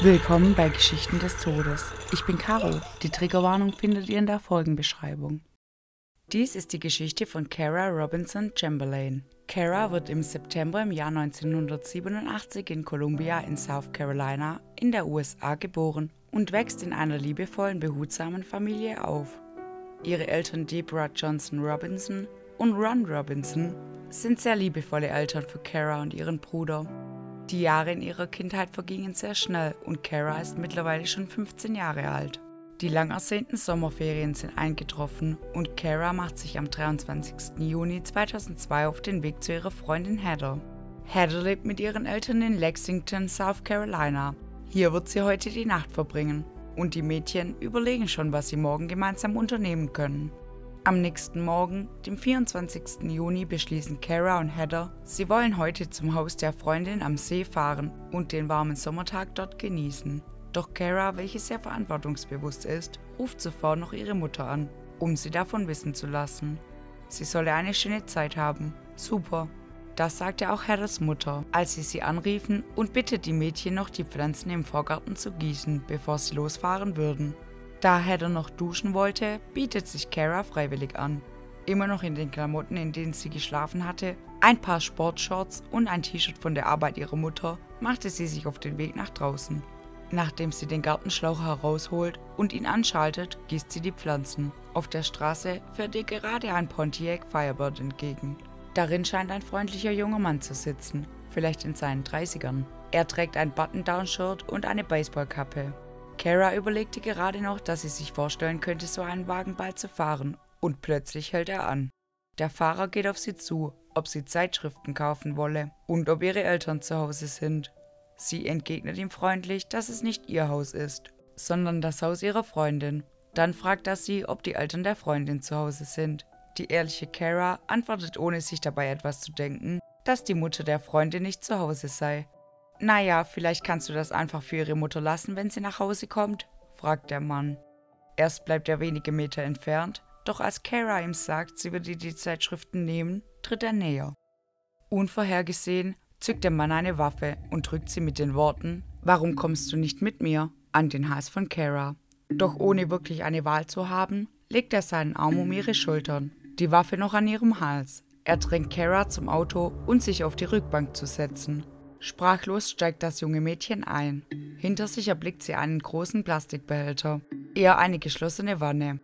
Willkommen bei Geschichten des Todes. Ich bin Caro. Die Triggerwarnung findet ihr in der Folgenbeschreibung. Dies ist die Geschichte von Kara Robinson Chamberlain. Kara wird im September im Jahr 1987 in Columbia in South Carolina in der USA geboren und wächst in einer liebevollen, behutsamen Familie auf. Ihre Eltern Deborah Johnson Robinson und Ron Robinson sind sehr liebevolle Eltern für Kara und ihren Bruder. Die Jahre in ihrer Kindheit vergingen sehr schnell und Kara ist mittlerweile schon 15 Jahre alt. Die lang ersehnten Sommerferien sind eingetroffen und Kara macht sich am 23. Juni 2002 auf den Weg zu ihrer Freundin Heather. Heather lebt mit ihren Eltern in Lexington, South Carolina. Hier wird sie heute die Nacht verbringen und die Mädchen überlegen schon, was sie morgen gemeinsam unternehmen können. Am nächsten Morgen, dem 24. Juni, beschließen Kara und Heather, sie wollen heute zum Haus der Freundin am See fahren und den warmen Sommertag dort genießen. Doch Kara, welche sehr verantwortungsbewusst ist, ruft sofort noch ihre Mutter an, um sie davon wissen zu lassen. Sie solle eine schöne Zeit haben. Super. Das sagte auch Heathers Mutter, als sie sie anriefen und bittet die Mädchen noch die Pflanzen im Vorgarten zu gießen, bevor sie losfahren würden. Da Heather noch duschen wollte, bietet sich Kara freiwillig an. Immer noch in den Klamotten, in denen sie geschlafen hatte, ein paar Sportshorts und ein T-Shirt von der Arbeit ihrer Mutter, machte sie sich auf den Weg nach draußen. Nachdem sie den Gartenschlauch herausholt und ihn anschaltet, gießt sie die Pflanzen. Auf der Straße fährt ihr gerade ein Pontiac Firebird entgegen. Darin scheint ein freundlicher junger Mann zu sitzen, vielleicht in seinen 30ern. Er trägt ein Button-Down-Shirt und eine Baseballkappe. Kara überlegte gerade noch, dass sie sich vorstellen könnte, so einen Wagen bald zu fahren, und plötzlich hält er an. Der Fahrer geht auf sie zu, ob sie Zeitschriften kaufen wolle und ob ihre Eltern zu Hause sind. Sie entgegnet ihm freundlich, dass es nicht ihr Haus ist, sondern das Haus ihrer Freundin. Dann fragt er sie, ob die Eltern der Freundin zu Hause sind. Die ehrliche Kara antwortet, ohne sich dabei etwas zu denken, dass die Mutter der Freundin nicht zu Hause sei. Naja, vielleicht kannst du das einfach für ihre Mutter lassen, wenn sie nach Hause kommt, fragt der Mann. Erst bleibt er wenige Meter entfernt, doch als Kara ihm sagt, sie würde die Zeitschriften nehmen, tritt er näher. Unvorhergesehen zückt der Mann eine Waffe und drückt sie mit den Worten Warum kommst du nicht mit mir? an den Hals von Kara. Doch ohne wirklich eine Wahl zu haben, legt er seinen Arm um ihre Schultern, die Waffe noch an ihrem Hals. Er drängt Kara zum Auto und sich auf die Rückbank zu setzen. Sprachlos steigt das junge Mädchen ein. Hinter sich erblickt sie einen großen Plastikbehälter, eher eine geschlossene Wanne.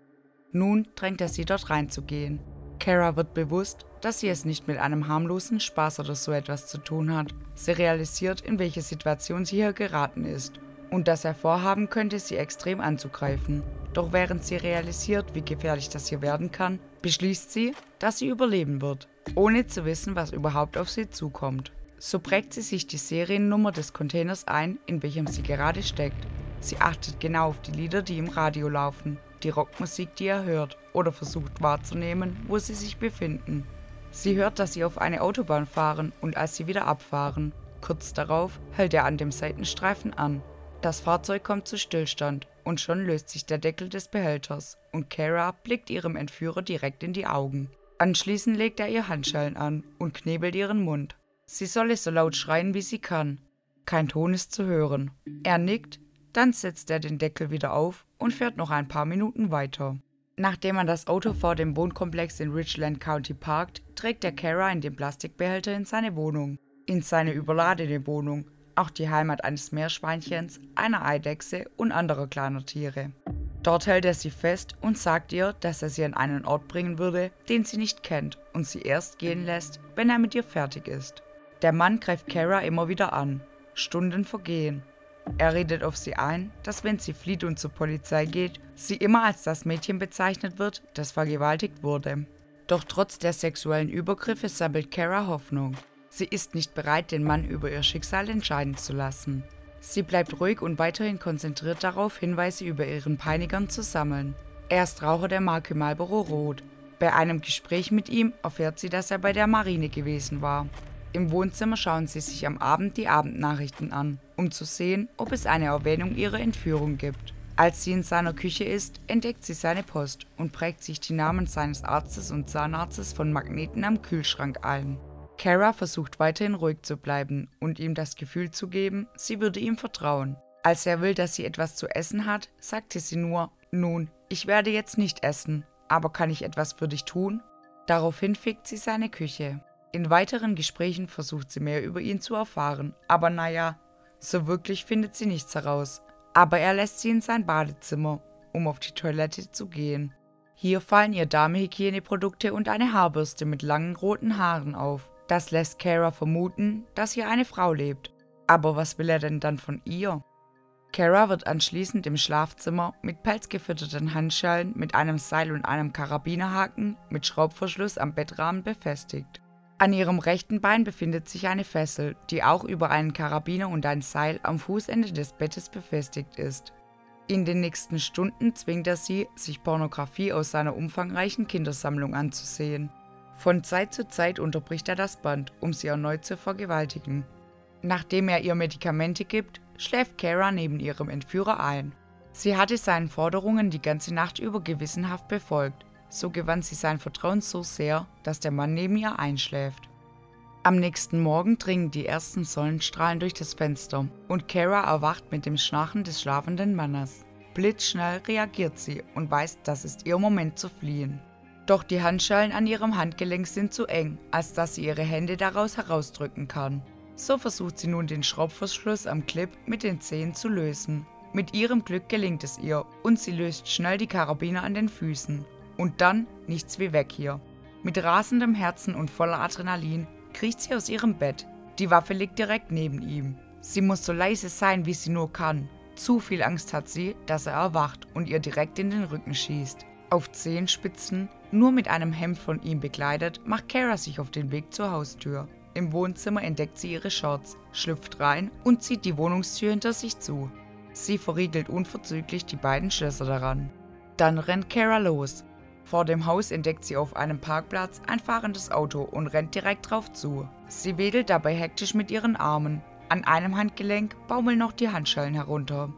Nun drängt er sie dort reinzugehen. Kara wird bewusst, dass sie es nicht mit einem harmlosen Spaß oder so etwas zu tun hat. Sie realisiert, in welche Situation sie hier geraten ist und dass er vorhaben könnte, sie extrem anzugreifen. Doch während sie realisiert, wie gefährlich das hier werden kann, beschließt sie, dass sie überleben wird, ohne zu wissen, was überhaupt auf sie zukommt. So prägt sie sich die Seriennummer des Containers ein, in welchem sie gerade steckt. Sie achtet genau auf die Lieder, die im Radio laufen, die Rockmusik, die er hört oder versucht wahrzunehmen, wo sie sich befinden. Sie hört, dass sie auf eine Autobahn fahren und als sie wieder abfahren. Kurz darauf hält er an dem Seitenstreifen an. Das Fahrzeug kommt zu Stillstand und schon löst sich der Deckel des Behälters und Kara blickt ihrem Entführer direkt in die Augen. Anschließend legt er ihr Handschellen an und knebelt ihren Mund. Sie solle so laut schreien, wie sie kann. Kein Ton ist zu hören. Er nickt, dann setzt er den Deckel wieder auf und fährt noch ein paar Minuten weiter. Nachdem man das Auto vor dem Wohnkomplex in Richland County parkt, trägt er Kara in den Plastikbehälter in seine Wohnung. In seine überladene Wohnung, auch die Heimat eines Meerschweinchens, einer Eidechse und anderer kleiner Tiere. Dort hält er sie fest und sagt ihr, dass er sie an einen Ort bringen würde, den sie nicht kennt und sie erst gehen lässt, wenn er mit ihr fertig ist. Der Mann greift Kara immer wieder an. Stunden vergehen. Er redet auf sie ein, dass wenn sie flieht und zur Polizei geht, sie immer als das Mädchen bezeichnet wird, das vergewaltigt wurde. Doch trotz der sexuellen Übergriffe sammelt Kara Hoffnung. Sie ist nicht bereit, den Mann über ihr Schicksal entscheiden zu lassen. Sie bleibt ruhig und weiterhin konzentriert darauf, Hinweise über ihren Peinigern zu sammeln. Er ist Raucher der Marke Marlboro Rot. Bei einem Gespräch mit ihm erfährt sie, dass er bei der Marine gewesen war. Im Wohnzimmer schauen sie sich am Abend die Abendnachrichten an, um zu sehen, ob es eine Erwähnung ihrer Entführung gibt. Als sie in seiner Küche ist, entdeckt sie seine Post und prägt sich die Namen seines Arztes und Zahnarztes von Magneten am Kühlschrank ein. Kara versucht weiterhin ruhig zu bleiben und ihm das Gefühl zu geben, sie würde ihm vertrauen. Als er will, dass sie etwas zu essen hat, sagte sie nur, nun, ich werde jetzt nicht essen, aber kann ich etwas für dich tun? Daraufhin fickt sie seine Küche. In weiteren Gesprächen versucht sie mehr über ihn zu erfahren, aber naja, so wirklich findet sie nichts heraus. Aber er lässt sie in sein Badezimmer, um auf die Toilette zu gehen. Hier fallen ihr Damehygieneprodukte und eine Haarbürste mit langen roten Haaren auf. Das lässt Kara vermuten, dass hier eine Frau lebt. Aber was will er denn dann von ihr? Kara wird anschließend im Schlafzimmer mit pelzgefütterten Handschellen mit einem Seil und einem Karabinerhaken mit Schraubverschluss am Bettrahmen befestigt. An ihrem rechten Bein befindet sich eine Fessel, die auch über einen Karabiner und ein Seil am Fußende des Bettes befestigt ist. In den nächsten Stunden zwingt er sie, sich Pornografie aus seiner umfangreichen Kindersammlung anzusehen. Von Zeit zu Zeit unterbricht er das Band, um sie erneut zu vergewaltigen. Nachdem er ihr Medikamente gibt, schläft Kara neben ihrem Entführer ein. Sie hatte seinen Forderungen die ganze Nacht über gewissenhaft befolgt, so gewann sie sein Vertrauen so sehr, dass der Mann neben ihr einschläft. Am nächsten Morgen dringen die ersten Sonnenstrahlen durch das Fenster und Kara erwacht mit dem Schnarchen des schlafenden Mannes. Blitzschnell reagiert sie und weiß, das ist ihr Moment zu fliehen. Doch die Handschellen an ihrem Handgelenk sind zu eng, als dass sie ihre Hände daraus herausdrücken kann. So versucht sie nun den Schraubverschluss am Clip mit den Zehen zu lösen. Mit ihrem Glück gelingt es ihr und sie löst schnell die Karabiner an den Füßen. Und dann nichts wie weg hier. Mit rasendem Herzen und voller Adrenalin kriecht sie aus ihrem Bett. Die Waffe liegt direkt neben ihm. Sie muss so leise sein, wie sie nur kann. Zu viel Angst hat sie, dass er erwacht und ihr direkt in den Rücken schießt. Auf Zehenspitzen, nur mit einem Hemd von ihm begleitet, macht Kara sich auf den Weg zur Haustür. Im Wohnzimmer entdeckt sie ihre Shorts, schlüpft rein und zieht die Wohnungstür hinter sich zu. Sie verriegelt unverzüglich die beiden Schlösser daran. Dann rennt Kara los. Vor dem Haus entdeckt sie auf einem Parkplatz ein fahrendes Auto und rennt direkt drauf zu. Sie wedelt dabei hektisch mit ihren Armen. An einem Handgelenk baumeln noch die Handschellen herunter.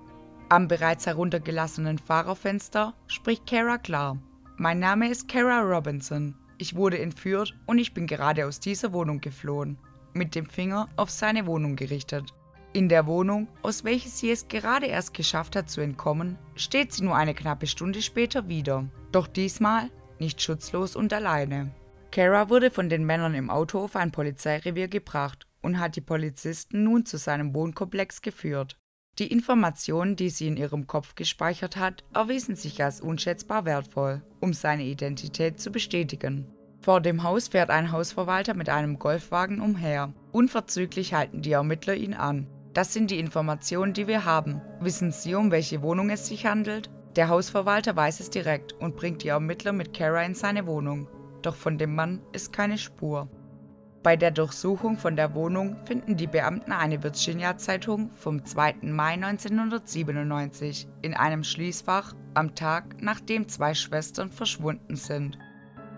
Am bereits heruntergelassenen Fahrerfenster spricht Kara klar. Mein Name ist Kara Robinson. Ich wurde entführt und ich bin gerade aus dieser Wohnung geflohen, mit dem Finger auf seine Wohnung gerichtet. In der Wohnung, aus welcher sie es gerade erst geschafft hat zu entkommen, steht sie nur eine knappe Stunde später wieder. Doch diesmal nicht schutzlos und alleine. Kara wurde von den Männern im Auto auf ein Polizeirevier gebracht und hat die Polizisten nun zu seinem Wohnkomplex geführt. Die Informationen, die sie in ihrem Kopf gespeichert hat, erwiesen sich als unschätzbar wertvoll, um seine Identität zu bestätigen. Vor dem Haus fährt ein Hausverwalter mit einem Golfwagen umher. Unverzüglich halten die Ermittler ihn an. Das sind die Informationen, die wir haben. Wissen Sie, um welche Wohnung es sich handelt? Der Hausverwalter weiß es direkt und bringt die Ermittler mit Kara in seine Wohnung. Doch von dem Mann ist keine Spur. Bei der Durchsuchung von der Wohnung finden die Beamten eine Virginia-Zeitung vom 2. Mai 1997 in einem Schließfach am Tag, nachdem zwei Schwestern verschwunden sind.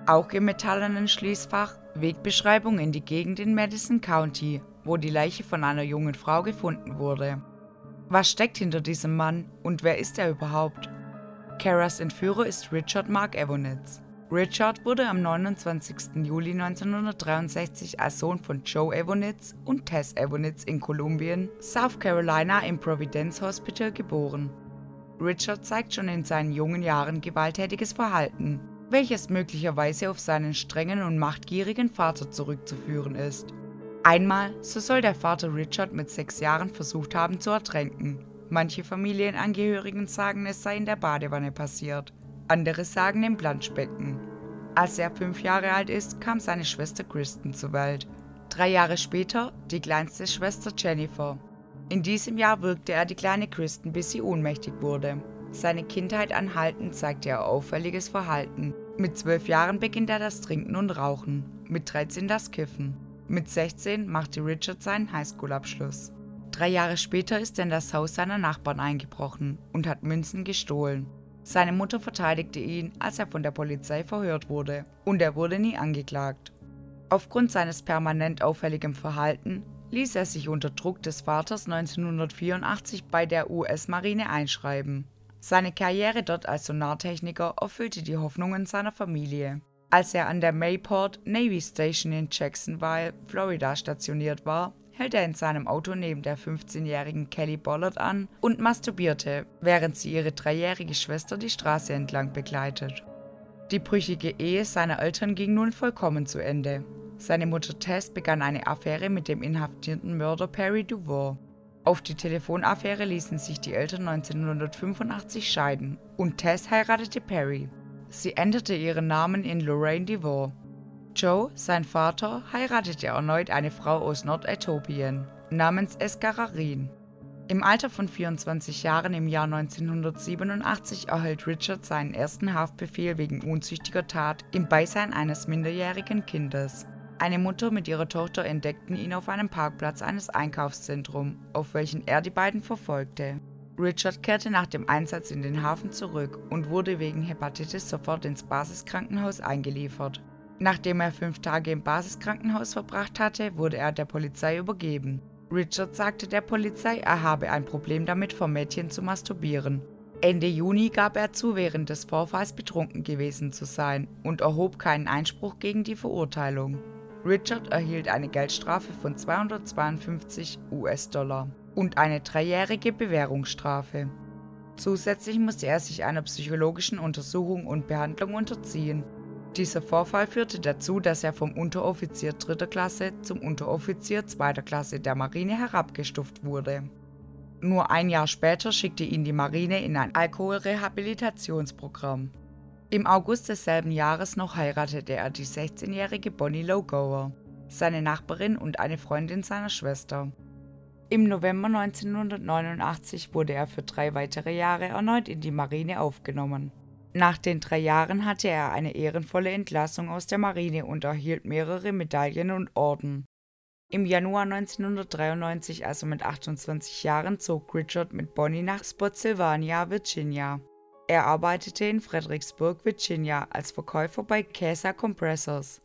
Auch im metallenen Schließfach Wegbeschreibung in die Gegend in Madison County, wo die Leiche von einer jungen Frau gefunden wurde. Was steckt hinter diesem Mann und wer ist er überhaupt? Karas Entführer ist Richard Mark Evonitz. Richard wurde am 29. Juli 1963 als Sohn von Joe Evonitz und Tess Evonitz in Kolumbien, South Carolina im Providence Hospital geboren. Richard zeigt schon in seinen jungen Jahren gewalttätiges Verhalten, welches möglicherweise auf seinen strengen und machtgierigen Vater zurückzuführen ist. Einmal, so soll der Vater Richard mit sechs Jahren versucht haben zu ertränken. Manche Familienangehörigen sagen, es sei in der Badewanne passiert. Andere sagen im Planschbecken. Als er fünf Jahre alt ist, kam seine Schwester Kristen zur Welt. Drei Jahre später die kleinste Schwester Jennifer. In diesem Jahr wirkte er die kleine Kristen, bis sie ohnmächtig wurde. Seine Kindheit anhaltend zeigte er auffälliges Verhalten. Mit zwölf Jahren beginnt er das Trinken und Rauchen, mit 13 das Kiffen. Mit 16 machte Richard seinen Highschool-Abschluss. Drei Jahre später ist er in das Haus seiner Nachbarn eingebrochen und hat Münzen gestohlen. Seine Mutter verteidigte ihn, als er von der Polizei verhört wurde, und er wurde nie angeklagt. Aufgrund seines permanent auffälligen Verhalten ließ er sich unter Druck des Vaters 1984 bei der US-Marine einschreiben. Seine Karriere dort als Sonartechniker erfüllte die Hoffnungen seiner Familie. Als er an der Mayport Navy Station in Jacksonville, Florida stationiert war, hält er in seinem Auto neben der 15-jährigen Kelly Bollard an und masturbierte, während sie ihre dreijährige Schwester die Straße entlang begleitet. Die brüchige Ehe seiner Eltern ging nun vollkommen zu Ende. Seine Mutter Tess begann eine Affäre mit dem inhaftierten Mörder Perry Duval. Auf die Telefonaffäre ließen sich die Eltern 1985 scheiden und Tess heiratete Perry. Sie änderte ihren Namen in Lorraine DeVore. Joe, sein Vater, heiratete erneut eine Frau aus Nordäthiopien namens Eskararin. Im Alter von 24 Jahren im Jahr 1987 erhält Richard seinen ersten Haftbefehl wegen unzüchtiger Tat im Beisein eines minderjährigen Kindes. Eine Mutter mit ihrer Tochter entdeckten ihn auf einem Parkplatz eines Einkaufszentrums, auf welchen er die beiden verfolgte. Richard kehrte nach dem Einsatz in den Hafen zurück und wurde wegen Hepatitis sofort ins Basiskrankenhaus eingeliefert. Nachdem er fünf Tage im Basiskrankenhaus verbracht hatte, wurde er der Polizei übergeben. Richard sagte der Polizei, er habe ein Problem damit, vor Mädchen zu masturbieren. Ende Juni gab er zu, während des Vorfalls betrunken gewesen zu sein und erhob keinen Einspruch gegen die Verurteilung. Richard erhielt eine Geldstrafe von 252 US-Dollar und eine dreijährige Bewährungsstrafe. Zusätzlich musste er sich einer psychologischen Untersuchung und Behandlung unterziehen. Dieser Vorfall führte dazu, dass er vom Unteroffizier dritter Klasse zum Unteroffizier zweiter Klasse der Marine herabgestuft wurde. Nur ein Jahr später schickte ihn die Marine in ein Alkoholrehabilitationsprogramm. Im August desselben Jahres noch heiratete er die 16-jährige Bonnie Logower, seine Nachbarin und eine Freundin seiner Schwester. Im November 1989 wurde er für drei weitere Jahre erneut in die Marine aufgenommen. Nach den drei Jahren hatte er eine ehrenvolle Entlassung aus der Marine und erhielt mehrere Medaillen und Orden. Im Januar 1993, also mit 28 Jahren, zog Richard mit Bonnie nach Spotsylvania, Virginia. Er arbeitete in Fredericksburg, Virginia, als Verkäufer bei Kesa Compressors.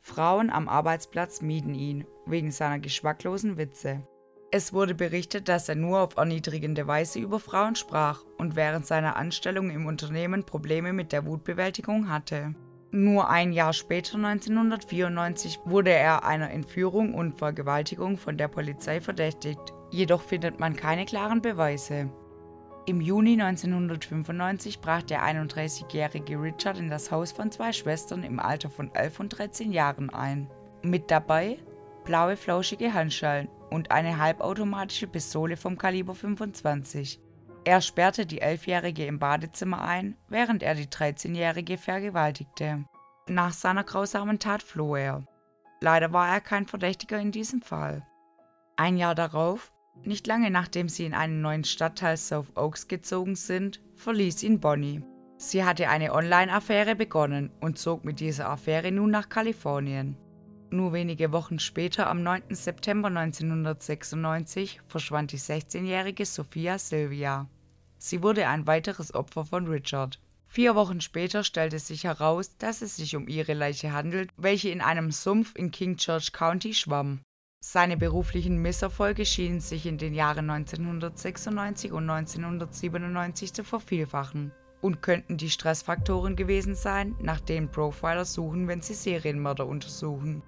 Frauen am Arbeitsplatz mieden ihn, wegen seiner geschmacklosen Witze. Es wurde berichtet, dass er nur auf erniedrigende Weise über Frauen sprach und während seiner Anstellung im Unternehmen Probleme mit der Wutbewältigung hatte. Nur ein Jahr später, 1994, wurde er einer Entführung und Vergewaltigung von der Polizei verdächtigt, jedoch findet man keine klaren Beweise. Im Juni 1995 brach der 31-jährige Richard in das Haus von zwei Schwestern im Alter von 11 und 13 Jahren ein. Mit dabei blaue flauschige Handschellen und eine halbautomatische Pistole vom Kaliber 25. Er sperrte die Elfjährige im Badezimmer ein, während er die 13-Jährige vergewaltigte. Nach seiner grausamen Tat floh er. Leider war er kein Verdächtiger in diesem Fall. Ein Jahr darauf, nicht lange nachdem sie in einen neuen Stadtteil South Oaks gezogen sind, verließ ihn Bonnie. Sie hatte eine Online-Affäre begonnen und zog mit dieser Affäre nun nach Kalifornien. Nur wenige Wochen später, am 9. September 1996, verschwand die 16-jährige Sophia Sylvia. Sie wurde ein weiteres Opfer von Richard. Vier Wochen später stellte sich heraus, dass es sich um ihre Leiche handelt, welche in einem Sumpf in King George County schwamm. Seine beruflichen Misserfolge schienen sich in den Jahren 1996 und 1997 zu vervielfachen und könnten die Stressfaktoren gewesen sein, nach denen Profiler suchen, wenn sie Serienmörder untersuchen.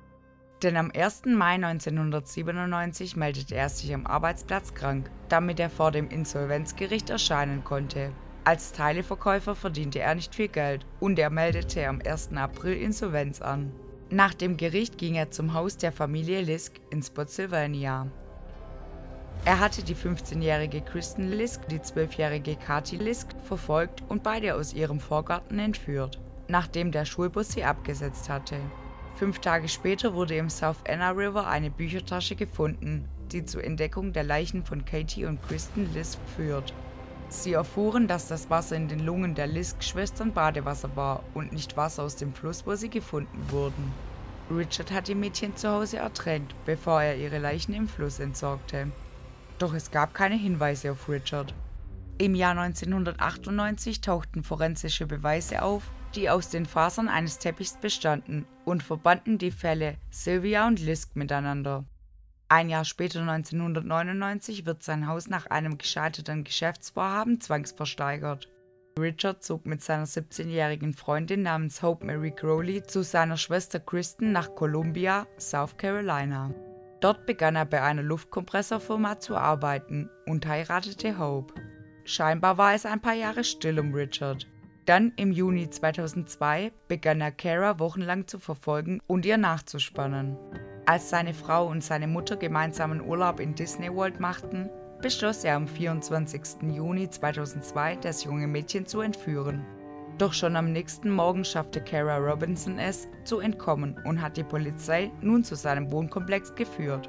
Denn am 1. Mai 1997 meldete er sich am Arbeitsplatz krank, damit er vor dem Insolvenzgericht erscheinen konnte. Als Teileverkäufer verdiente er nicht viel Geld und er meldete am 1. April Insolvenz an. Nach dem Gericht ging er zum Haus der Familie Lisk in Spotsylvania. Er hatte die 15-jährige Kristen Lisk, die 12-jährige Kathi Lisk verfolgt und beide aus ihrem Vorgarten entführt, nachdem der Schulbus sie abgesetzt hatte. Fünf Tage später wurde im South Anna River eine Büchertasche gefunden, die zur Entdeckung der Leichen von Katie und Kristen Lisk führt. Sie erfuhren, dass das Wasser in den Lungen der Lisk-Schwestern Badewasser war und nicht Wasser aus dem Fluss, wo sie gefunden wurden. Richard hat die Mädchen zu Hause ertränkt, bevor er ihre Leichen im Fluss entsorgte. Doch es gab keine Hinweise auf Richard. Im Jahr 1998 tauchten forensische Beweise auf, die aus den Fasern eines Teppichs bestanden und verbanden die Fälle Sylvia und Lisk miteinander. Ein Jahr später, 1999, wird sein Haus nach einem gescheiterten Geschäftsvorhaben zwangsversteigert. Richard zog mit seiner 17-jährigen Freundin namens Hope Mary Crowley zu seiner Schwester Kristen nach Columbia, South Carolina. Dort begann er bei einer Luftkompressorfirma zu arbeiten und heiratete Hope. Scheinbar war es ein paar Jahre still um Richard. Dann im Juni 2002 begann er Kara wochenlang zu verfolgen und ihr nachzuspannen. Als seine Frau und seine Mutter gemeinsamen Urlaub in Disney World machten, beschloss er am 24. Juni 2002, das junge Mädchen zu entführen. Doch schon am nächsten Morgen schaffte Kara Robinson es, zu entkommen und hat die Polizei nun zu seinem Wohnkomplex geführt.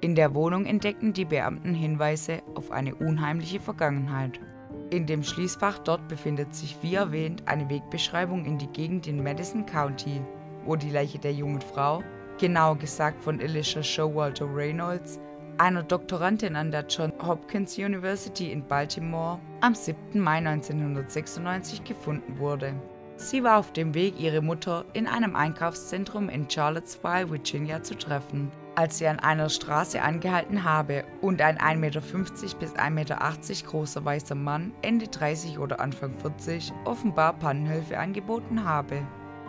In der Wohnung entdeckten die Beamten Hinweise auf eine unheimliche Vergangenheit. In dem Schließfach dort befindet sich wie erwähnt eine Wegbeschreibung in die Gegend in Madison County, wo die Leiche der jungen Frau, genauer gesagt von Alicia Showalter Reynolds, einer Doktorandin an der Johns Hopkins University in Baltimore, am 7. Mai 1996 gefunden wurde. Sie war auf dem Weg, ihre Mutter in einem Einkaufszentrum in Charlottesville, Virginia zu treffen, als sie an einer Straße angehalten habe und ein 1,50 Meter bis 1,80 Meter großer weißer Mann, Ende 30 oder Anfang 40, offenbar Pannenhilfe angeboten habe.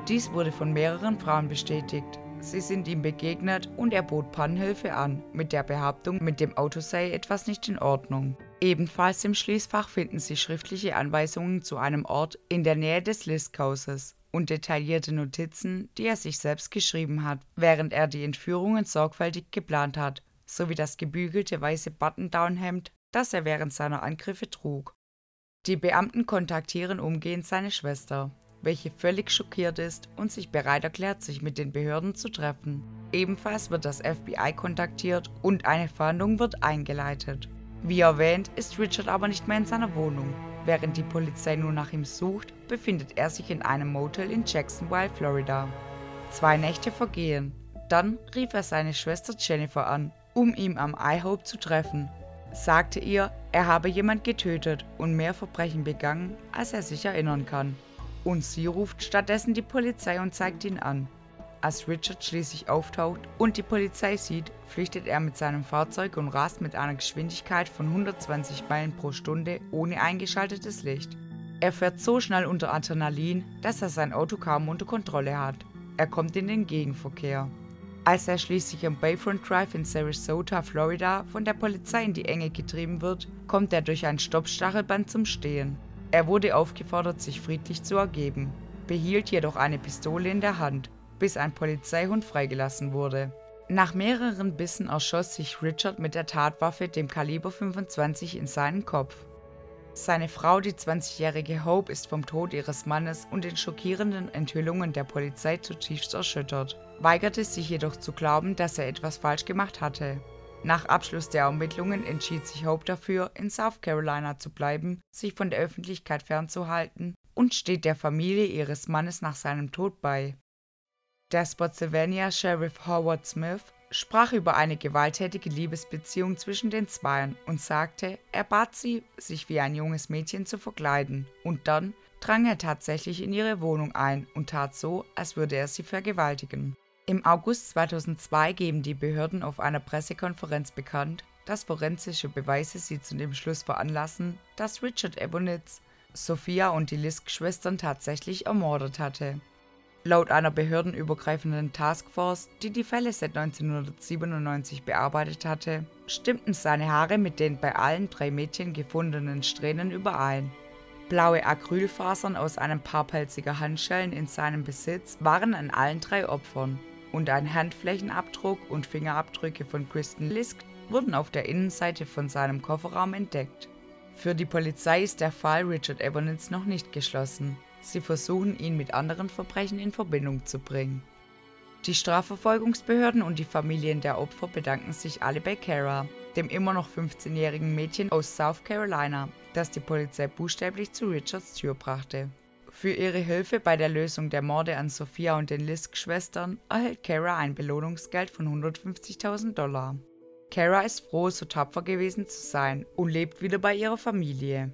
Dies wurde von mehreren Frauen bestätigt. Sie sind ihm begegnet und er bot Pannhilfe an, mit der Behauptung, mit dem Auto sei etwas nicht in Ordnung. Ebenfalls im Schließfach finden Sie schriftliche Anweisungen zu einem Ort in der Nähe des Listhauses und detaillierte Notizen, die er sich selbst geschrieben hat, während er die Entführungen sorgfältig geplant hat, sowie das gebügelte weiße Button-Down-Hemd, das er während seiner Angriffe trug. Die Beamten kontaktieren umgehend seine Schwester, welche völlig schockiert ist und sich bereit erklärt, sich mit den Behörden zu treffen. Ebenfalls wird das FBI kontaktiert und eine Fahndung wird eingeleitet. Wie erwähnt, ist Richard aber nicht mehr in seiner Wohnung. Während die Polizei nun nach ihm sucht, befindet er sich in einem Motel in Jacksonville, Florida. Zwei Nächte vergehen. Dann rief er seine Schwester Jennifer an, um ihn am iHope zu treffen. Sagte ihr, er habe jemand getötet und mehr Verbrechen begangen, als er sich erinnern kann und sie ruft stattdessen die Polizei und zeigt ihn an. Als Richard schließlich auftaucht und die Polizei sieht, flüchtet er mit seinem Fahrzeug und rast mit einer Geschwindigkeit von 120 Meilen pro Stunde ohne eingeschaltetes Licht. Er fährt so schnell unter Adrenalin, dass er sein Auto kaum unter Kontrolle hat. Er kommt in den Gegenverkehr. Als er schließlich am Bayfront Drive in Sarasota, Florida, von der Polizei in die Enge getrieben wird, kommt er durch ein Stoppstachelband zum Stehen. Er wurde aufgefordert, sich friedlich zu ergeben, behielt jedoch eine Pistole in der Hand, bis ein Polizeihund freigelassen wurde. Nach mehreren Bissen erschoss sich Richard mit der Tatwaffe dem Kaliber 25 in seinen Kopf. Seine Frau, die 20-jährige Hope, ist vom Tod ihres Mannes und den schockierenden Enthüllungen der Polizei zutiefst erschüttert, weigerte sich jedoch zu glauben, dass er etwas falsch gemacht hatte. Nach Abschluss der Ermittlungen entschied sich Hope dafür, in South Carolina zu bleiben, sich von der Öffentlichkeit fernzuhalten und steht der Familie ihres Mannes nach seinem Tod bei. Der Spotsylvania Sheriff Howard Smith sprach über eine gewalttätige Liebesbeziehung zwischen den Zweien und sagte, er bat sie, sich wie ein junges Mädchen zu verkleiden, und dann drang er tatsächlich in ihre Wohnung ein und tat so, als würde er sie vergewaltigen. Im August 2002 geben die Behörden auf einer Pressekonferenz bekannt, dass forensische Beweise sie zu dem Schluss veranlassen, dass Richard Ebonitz Sophia und die Lisk-Schwestern tatsächlich ermordet hatte. Laut einer behördenübergreifenden Taskforce, die die Fälle seit 1997 bearbeitet hatte, stimmten seine Haare mit den bei allen drei Mädchen gefundenen Strähnen überein. Blaue Acrylfasern aus einem paar pelziger Handschellen in seinem Besitz waren an allen drei Opfern und ein Handflächenabdruck und Fingerabdrücke von Kristen Lisk wurden auf der Innenseite von seinem Kofferraum entdeckt. Für die Polizei ist der Fall Richard Evans noch nicht geschlossen. Sie versuchen ihn mit anderen Verbrechen in Verbindung zu bringen. Die Strafverfolgungsbehörden und die Familien der Opfer bedanken sich alle bei Kara, dem immer noch 15-jährigen Mädchen aus South Carolina, das die Polizei buchstäblich zu Richards Tür brachte. Für ihre Hilfe bei der Lösung der Morde an Sophia und den Lisk-Schwestern erhält Kara ein Belohnungsgeld von 150.000 Dollar. Kara ist froh, so tapfer gewesen zu sein und lebt wieder bei ihrer Familie.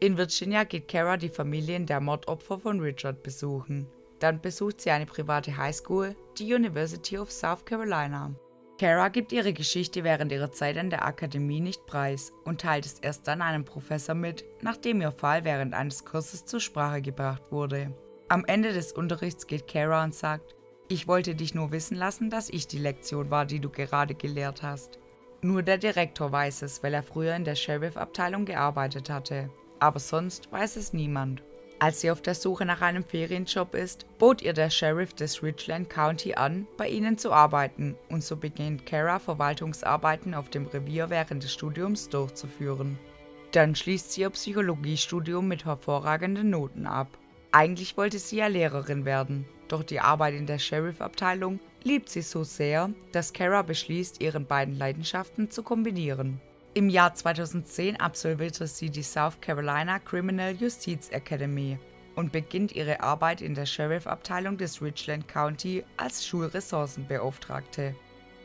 In Virginia geht Kara die Familien der Mordopfer von Richard besuchen. Dann besucht sie eine private Highschool, die University of South Carolina. Kara gibt ihre Geschichte während ihrer Zeit an der Akademie nicht preis und teilt es erst dann einem Professor mit, nachdem ihr Fall während eines Kurses zur Sprache gebracht wurde. Am Ende des Unterrichts geht Kara und sagt, Ich wollte dich nur wissen lassen, dass ich die Lektion war, die du gerade gelehrt hast. Nur der Direktor weiß es, weil er früher in der Sheriff-Abteilung gearbeitet hatte. Aber sonst weiß es niemand. Als sie auf der Suche nach einem Ferienjob ist, bot ihr der Sheriff des Richland County an, bei ihnen zu arbeiten und so beginnt Kara Verwaltungsarbeiten auf dem Revier während des Studiums durchzuführen. Dann schließt sie ihr Psychologiestudium mit hervorragenden Noten ab. Eigentlich wollte sie ja Lehrerin werden, doch die Arbeit in der Sheriff-Abteilung liebt sie so sehr, dass Kara beschließt, ihren beiden Leidenschaften zu kombinieren. Im Jahr 2010 absolvierte sie die South Carolina Criminal Justice Academy und beginnt ihre Arbeit in der Sheriff-Abteilung des Richland County als Schulressourcenbeauftragte.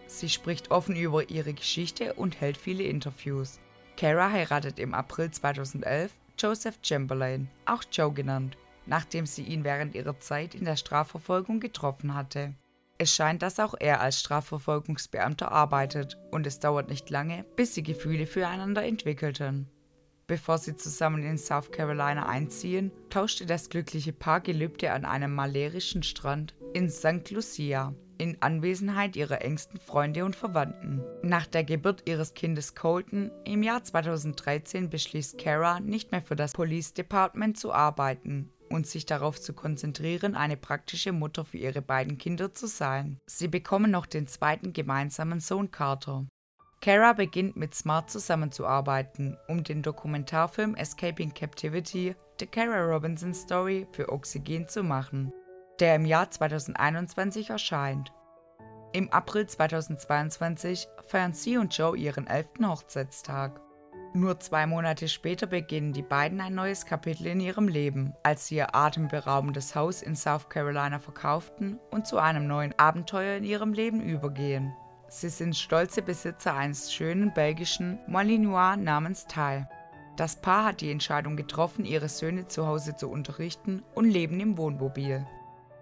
Sie spricht offen über ihre Geschichte und hält viele Interviews. Kara heiratet im April 2011 Joseph Chamberlain, auch Joe genannt, nachdem sie ihn während ihrer Zeit in der Strafverfolgung getroffen hatte. Es scheint, dass auch er als Strafverfolgungsbeamter arbeitet und es dauert nicht lange, bis sie Gefühle füreinander entwickelten. Bevor sie zusammen in South Carolina einziehen, tauschte das glückliche Paar Gelübde an einem malerischen Strand in St. Lucia in Anwesenheit ihrer engsten Freunde und Verwandten. Nach der Geburt ihres Kindes Colton im Jahr 2013 beschließt Kara, nicht mehr für das Police Department zu arbeiten und sich darauf zu konzentrieren, eine praktische Mutter für ihre beiden Kinder zu sein. Sie bekommen noch den zweiten gemeinsamen Sohn Carter. Kara beginnt mit Smart zusammenzuarbeiten, um den Dokumentarfilm Escaping Captivity, The Kara Robinson Story für Oxygen zu machen, der im Jahr 2021 erscheint. Im April 2022 feiern sie und Joe ihren elften Hochzeitstag. Nur zwei Monate später beginnen die beiden ein neues Kapitel in ihrem Leben, als sie ihr atemberaubendes Haus in South Carolina verkauften und zu einem neuen Abenteuer in ihrem Leben übergehen. Sie sind stolze Besitzer eines schönen belgischen Malinois namens Tal. Das Paar hat die Entscheidung getroffen, ihre Söhne zu Hause zu unterrichten und leben im Wohnmobil.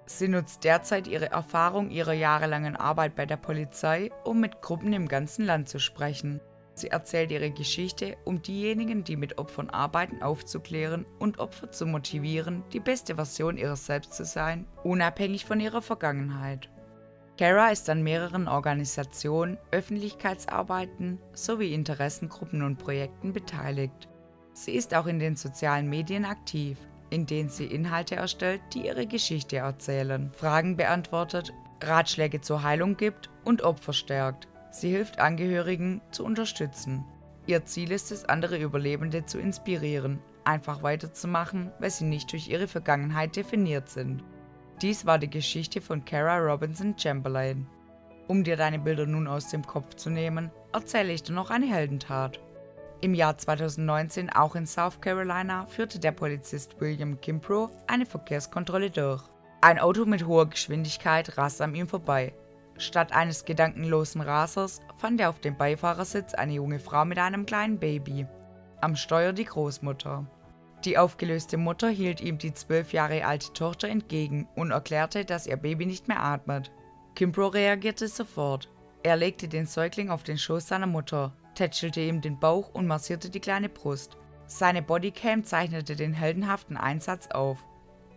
Sie nutzt derzeit ihre Erfahrung ihrer jahrelangen Arbeit bei der Polizei, um mit Gruppen im ganzen Land zu sprechen. Sie erzählt ihre Geschichte, um diejenigen, die mit Opfern arbeiten, aufzuklären und Opfer zu motivieren, die beste Version ihrer selbst zu sein, unabhängig von ihrer Vergangenheit. Kara ist an mehreren Organisationen, Öffentlichkeitsarbeiten sowie Interessengruppen und Projekten beteiligt. Sie ist auch in den sozialen Medien aktiv, in denen sie Inhalte erstellt, die ihre Geschichte erzählen, Fragen beantwortet, Ratschläge zur Heilung gibt und Opfer stärkt. Sie hilft Angehörigen zu unterstützen. Ihr Ziel ist es, andere Überlebende zu inspirieren, einfach weiterzumachen, weil sie nicht durch ihre Vergangenheit definiert sind. Dies war die Geschichte von Kara Robinson Chamberlain. Um dir deine Bilder nun aus dem Kopf zu nehmen, erzähle ich dir noch eine Heldentat. Im Jahr 2019, auch in South Carolina, führte der Polizist William Kimpro eine Verkehrskontrolle durch. Ein Auto mit hoher Geschwindigkeit raste an ihm vorbei. Statt eines gedankenlosen Rasers fand er auf dem Beifahrersitz eine junge Frau mit einem kleinen Baby. Am Steuer die Großmutter. Die aufgelöste Mutter hielt ihm die zwölf Jahre alte Tochter entgegen und erklärte, dass ihr Baby nicht mehr atmet. Kimbro reagierte sofort. Er legte den Säugling auf den Schoß seiner Mutter, tätschelte ihm den Bauch und massierte die kleine Brust. Seine Bodycam zeichnete den heldenhaften Einsatz auf.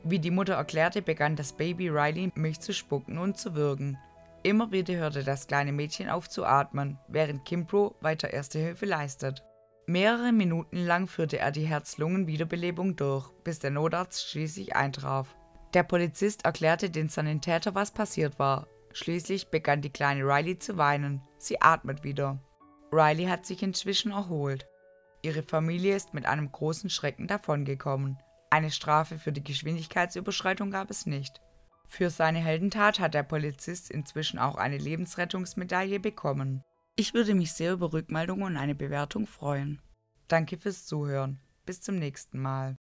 Wie die Mutter erklärte, begann das Baby Riley Milch zu spucken und zu würgen. Immer wieder hörte das kleine Mädchen auf zu atmen, während Kimbro weiter Erste Hilfe leistet. Mehrere Minuten lang führte er die Herz-Lungen-Wiederbelebung durch, bis der Notarzt schließlich eintraf. Der Polizist erklärte den Sanitäter, was passiert war. Schließlich begann die kleine Riley zu weinen. Sie atmet wieder. Riley hat sich inzwischen erholt. Ihre Familie ist mit einem großen Schrecken davongekommen. Eine Strafe für die Geschwindigkeitsüberschreitung gab es nicht. Für seine Heldentat hat der Polizist inzwischen auch eine Lebensrettungsmedaille bekommen. Ich würde mich sehr über Rückmeldungen und eine Bewertung freuen. Danke fürs Zuhören. Bis zum nächsten Mal.